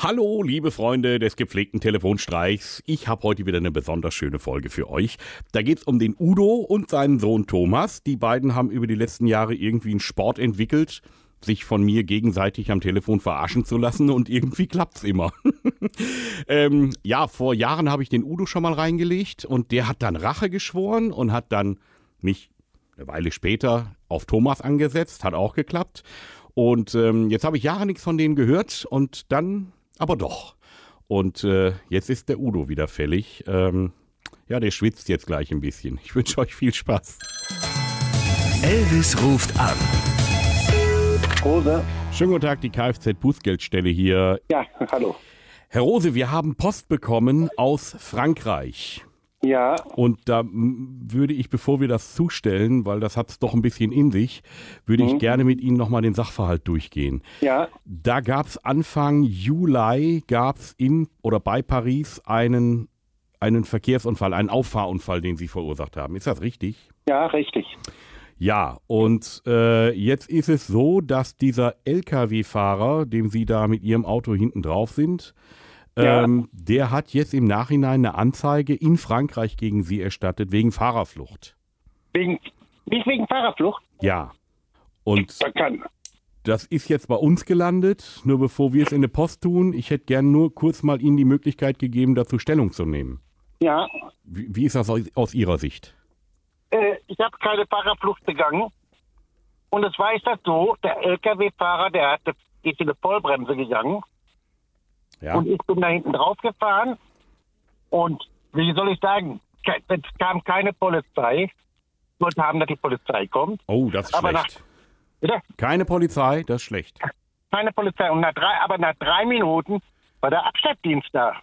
Hallo, liebe Freunde des gepflegten Telefonstreichs. Ich habe heute wieder eine besonders schöne Folge für euch. Da geht es um den Udo und seinen Sohn Thomas. Die beiden haben über die letzten Jahre irgendwie einen Sport entwickelt, sich von mir gegenseitig am Telefon verarschen zu lassen und irgendwie klappt's immer. ähm, ja, vor Jahren habe ich den Udo schon mal reingelegt und der hat dann Rache geschworen und hat dann mich eine Weile später auf Thomas angesetzt, hat auch geklappt. Und ähm, jetzt habe ich Jahre nichts von denen gehört und dann aber doch. Und äh, jetzt ist der Udo wieder fällig. Ähm, ja, der schwitzt jetzt gleich ein bisschen. Ich wünsche euch viel Spaß. Elvis ruft an. Rose. Schönen guten Tag, die Kfz-Bußgeldstelle hier. Ja, hallo. Herr Rose, wir haben Post bekommen aus Frankreich. Ja, Und da würde ich, bevor wir das zustellen, weil das hat es doch ein bisschen in sich, würde ich gerne mit Ihnen nochmal den Sachverhalt durchgehen. ja, Da gab es Anfang Juli, gab es in oder bei Paris einen, einen Verkehrsunfall, einen Auffahrunfall, den Sie verursacht haben. Ist das richtig? ja, richtig. Ja, und äh, jetzt ist es so, dass dieser Lkw-Fahrer, dem Sie da mit Ihrem Auto hinten drauf sind, Ja. ähm, der hat jetzt im Nachhinein eine Anzeige in Frankreich gegen Sie erstattet, wegen Fahrerflucht. Wegen, nicht wegen Fahrerflucht? Ja. Und Da kann. das ist jetzt bei uns gelandet. Nur bevor wir es in der Post tun, ich hätte gern nur kurz mal Ihnen die Möglichkeit gegeben, dazu Stellung zu nehmen. Ja, Wie, wie ist das aus, aus Ihrer Sicht? äh, ich habe keine Fahrerflucht begangen. Und es war ist das so, der LKW-Fahrer, der hatte, ist in eine Vollbremse gegangen. Ja. Und ich bin da hinten drauf gefahren. Und wie soll ich sagen, es kam keine Polizei. Ich wollte haben, dass die Polizei kommt. Oh, das ist Aber nach- schlecht. Bitte? Keine Polizei, das ist schlecht. Keine Polizei. Und nach drei, aber nach drei Minuten war der Abschleppdienst da.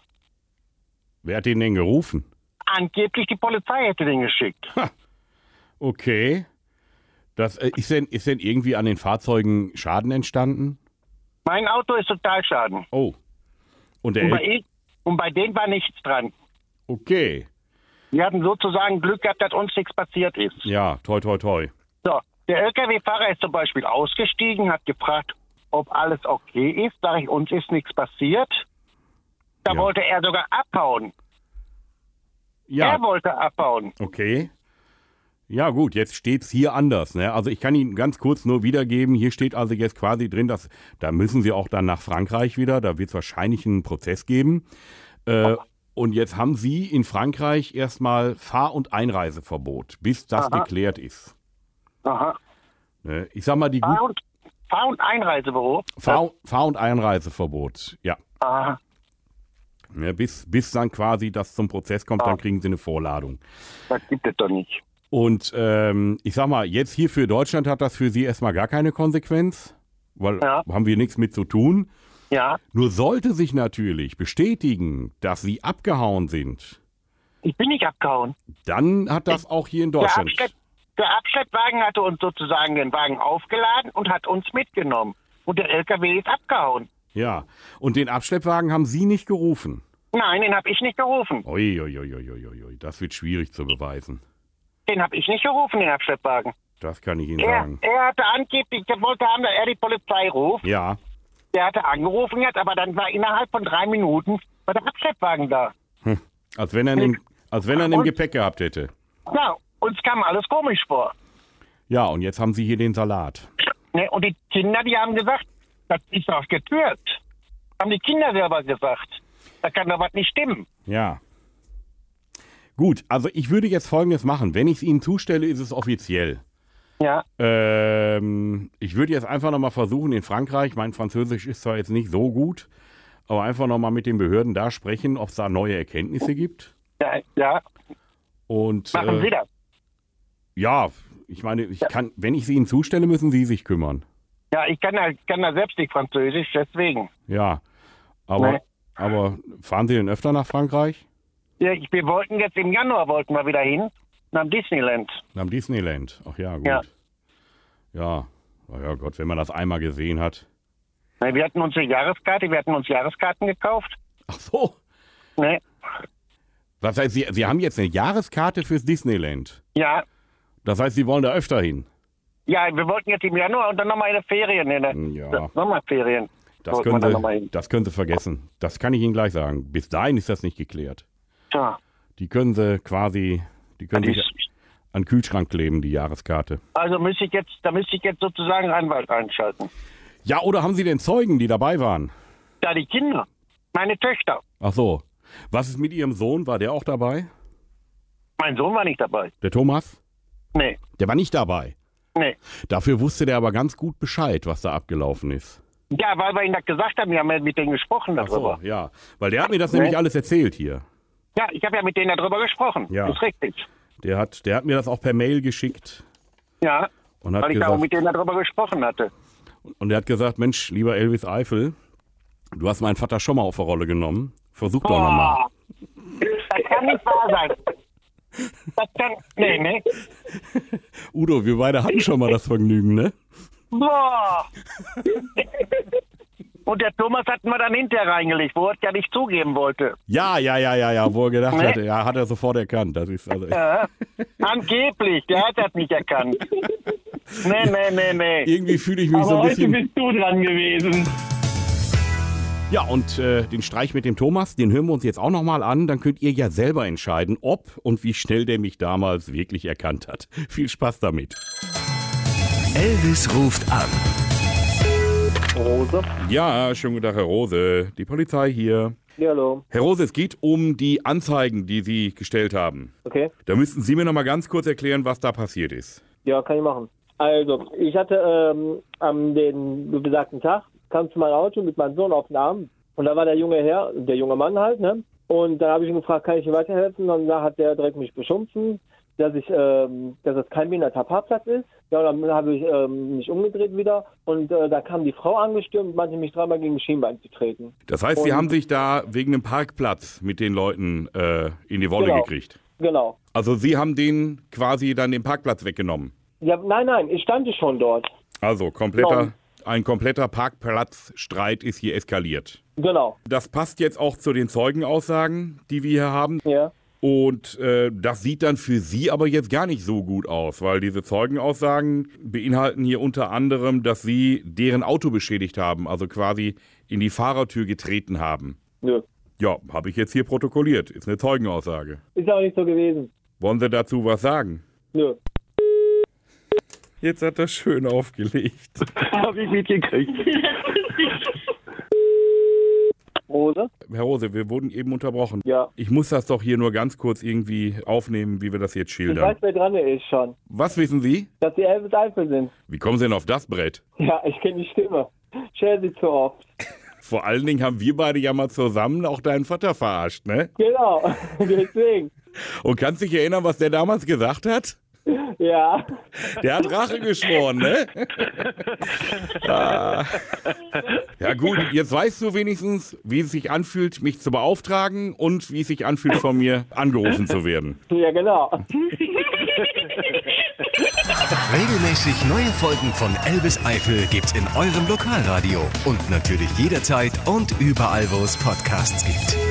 Wer hat den denn gerufen? Angeblich die Polizei hätte den geschickt. Okay. Das, äh, ist, denn, ist denn irgendwie an den Fahrzeugen Schaden entstanden? Mein Auto ist Totalschaden. Oh. Und Und bei, L ihm, und bei denen war nichts dran. Okay. Wir hatten sozusagen Glück gehabt, dass uns nichts passiert ist. Ja, toi, toi, toi. So, der LKW-Fahrer ist zum Beispiel ausgestiegen, hat gefragt, ob alles okay ist. Sag ich, uns ist nichts passiert. Da Ja. wollte er sogar abhauen. Ja, Er wollte abhauen. okay. Ja, gut, jetzt steht's hier anders. Ne? Also ich kann Ihnen ganz kurz nur wiedergeben, hier steht also jetzt quasi drin, dass da müssen Sie auch dann nach Frankreich wieder, da wird es wahrscheinlich einen Prozess geben. Äh, und jetzt haben Sie in Frankreich erstmal Fahr- und Einreiseverbot, bis das Aha. geklärt ist. Aha. Ne? Ich sag mal, die Fahr- und, Fahr- und Einreisebüro. Fahr-, Fahr und Einreiseverbot, ja. Aha. Ne, bis, bis dann quasi das zum Prozess kommt, Ah. dann kriegen Sie eine Vorladung. Das gibt es doch nicht. Und ähm, ich sag mal, jetzt hier für Deutschland hat das für Sie erstmal gar keine Konsequenz, weil Ja. haben wir nichts mit zu tun. Ja, Nur sollte sich natürlich bestätigen, dass Sie abgehauen sind, ich bin nicht abgehauen. dann hat das auch hier in Der, Deutschland. Abschlepp, der Abschleppwagen hatte uns sozusagen den Wagen aufgeladen und hat uns mitgenommen. Und der LKW ist abgehauen. Ja. Und den Abschleppwagen haben Sie nicht gerufen. Nein, den habe ich nicht gerufen. Ui, ui, ui, ui, ui, ui. Das wird schwierig zu beweisen. Den habe ich nicht gerufen, den Abschleppwagen. Das kann ich Ihnen Er, sagen. er hatte angeblich, der wollte haben, dass er die Polizei ruft. Ja. Der hatte angerufen jetzt, aber dann war innerhalb von drei Minuten war der Abschleppwagen da. Als wenn er einen, als wenn er einen im Gepäck gehabt hätte. Ja, uns kam alles komisch vor. Ja, und jetzt haben Sie hier den Salat. Ne? Und die Kinder, die haben gesagt, das ist doch getürkt. Haben die Kinder selber gesagt. Da kann doch was nicht stimmen. Ja. Gut, also ich würde jetzt Folgendes machen. Wenn ich es Ihnen zustelle, ist es offiziell. Ja, Ähm, ich würde jetzt einfach nochmal versuchen in Frankreich, mein Französisch ist zwar jetzt nicht so gut, aber einfach nochmal mit den Behörden da sprechen, ob es da neue Erkenntnisse gibt. ja, ja. Und Machen Sie äh, das. ja, ich meine, ich kann, wenn ich sie Ihnen zustelle, müssen Sie sich kümmern. Ja, ich kann da, ich kann da selbst nicht Französisch, deswegen. Ja. Aber, Nee. aber fahren Sie denn öfter nach Frankreich? Wir wollten jetzt im Januar wollten wir wieder hin, nach Disneyland. Am Disneyland. Ach ja, gut. Ja. Ja. Na ja, Gott, wenn man das einmal gesehen hat. Ne, Wir hatten uns eine Jahreskarte, wir hatten uns Jahreskarten gekauft. Ach so. Ne? Das heißt, Sie, Sie haben jetzt eine Jahreskarte fürs Disneyland. Ja, Das heißt, Sie wollen da öfter hin. ja, wir wollten jetzt im Januar und dann nochmal in der Ferien, in der Ja. Sommerferien. Das können, Sie, hin. das können Sie vergessen. Das kann ich Ihnen gleich sagen. Bis dahin ist das nicht geklärt. Tja, Die können Sie quasi, die können sich ist- an den Kühlschrank kleben, die Jahreskarte. also müsste ich jetzt, da müsste ich jetzt sozusagen Anwalt einschalten. Ja, oder haben Sie denn Zeugen, die dabei waren? Da die Kinder, meine Töchter. Ach so. Was ist mit Ihrem Sohn? War der auch dabei? Mein Sohn war nicht dabei. Der Thomas? Nee, Der war nicht dabei. nee. Dafür wusste der aber ganz gut Bescheid, was da abgelaufen ist. Ja, weil wir ihm das gesagt haben, wir haben ja mit denen gesprochen Ach so, darüber. ja. Weil der hat mir das Nee. nämlich alles erzählt hier. Ja, ich habe ja mit denen darüber gesprochen. Ja. Das ist richtig. Der hat, der hat mir das auch per Mail geschickt Ja, und hat weil ich da auch gesagt, mit denen darüber gesprochen hatte. und er hat gesagt, Mensch, lieber Elvis Eifel, du hast meinen Vater schon mal auf der Rolle genommen. Versuch doch nochmal. Boah, das kann nicht wahr sein. Das kann, nee, nee. Udo, wir beide hatten schon mal das Vergnügen, ne? Boah. Und der Thomas hat mir dann hinterher reingelegt, wo er es ja nicht zugeben wollte. Ja, ja, ja, ja, ja, wo er gedacht Nee. hat, ja, hat er sofort erkannt. Das ist also Ja. Angeblich, der hat das nicht erkannt. Nee, nee, nee, nee. irgendwie fühle ich mich Aber so ein heute bisschen. bist du dran gewesen. Ja, und äh, den Streich mit dem Thomas, den hören wir uns jetzt auch nochmal an. Dann könnt ihr ja selber entscheiden, ob und wie schnell der mich damals wirklich erkannt hat. Viel Spaß damit. Elvis ruft an. Rose? Ja, schönen guten Tag, Herr Rose. Die Polizei hier. Ja, hallo. Herr Rose, es geht um die Anzeigen, die Sie gestellt haben. Okay. Da müssten Sie mir nochmal ganz kurz erklären, was da passiert ist. Ja, kann ich machen. Also, ich hatte ähm, am den besagten Tag, kam zu meinem Auto mit meinem Sohn auf den Arm. Und da war der junge Herr, der junge Mann halt, ne? Und dann habe ich ihn gefragt, kann ich ihm weiterhelfen? Und dann hat der direkt mich beschimpfen, dass ich, ähm, dass es kein behinderter Parkplatz ist. Ja, dann habe ich ähm, mich umgedreht wieder und äh, da kam die Frau angestürmt und meinte mich dreimal gegen Schienbein zu treten. Das heißt, Sie Und- haben sich da wegen einem Parkplatz mit den Leuten äh, in die Wolle Genau. gekriegt. Genau. Also Sie haben denen quasi dann den Parkplatz weggenommen. Ja, nein, nein, ich stand schon dort. Also kompletter, Genau. ein kompletter Parkplatzstreit ist hier eskaliert. Genau. Das passt jetzt auch zu den Zeugenaussagen, die wir hier haben. Ja. Und äh, das sieht dann für Sie aber jetzt gar nicht so gut aus, weil diese Zeugenaussagen beinhalten hier unter anderem, dass Sie deren Auto beschädigt haben, also quasi in die Fahrertür getreten haben. Nö. Ja, habe ich jetzt hier protokolliert. Ist eine Zeugenaussage. Ist auch nicht so gewesen. Wollen Sie dazu was sagen? Nö. Jetzt hat er schön aufgelegt. Hab ich mitgekriegt. Rose? Herr Rose, wir wurden eben unterbrochen. Ja. Ich muss das doch hier nur ganz kurz irgendwie aufnehmen, wie wir das jetzt Ich schildern. weiß, wer dran ist schon. Was wissen Sie? Dass die Elvis Eifel sind. Wie kommen Sie denn auf das Brett? Ja, ich kenne die Stimme. Ich höre sie zu oft. Vor allen Dingen haben wir beide ja mal zusammen auch deinen Vater verarscht, ne? Genau. Deswegen. Und kannst dich erinnern, was der damals gesagt hat? Ja. Der hat Rache geschworen, ne? ah. Ja gut, jetzt weißt du wenigstens, wie es sich anfühlt, mich zu beauftragen und wie es sich anfühlt, von mir angerufen zu werden. Ja, genau. Regelmäßig neue Folgen von Elvis Eifel gibt's in eurem Lokalradio und natürlich jederzeit und überall, wo es Podcasts gibt.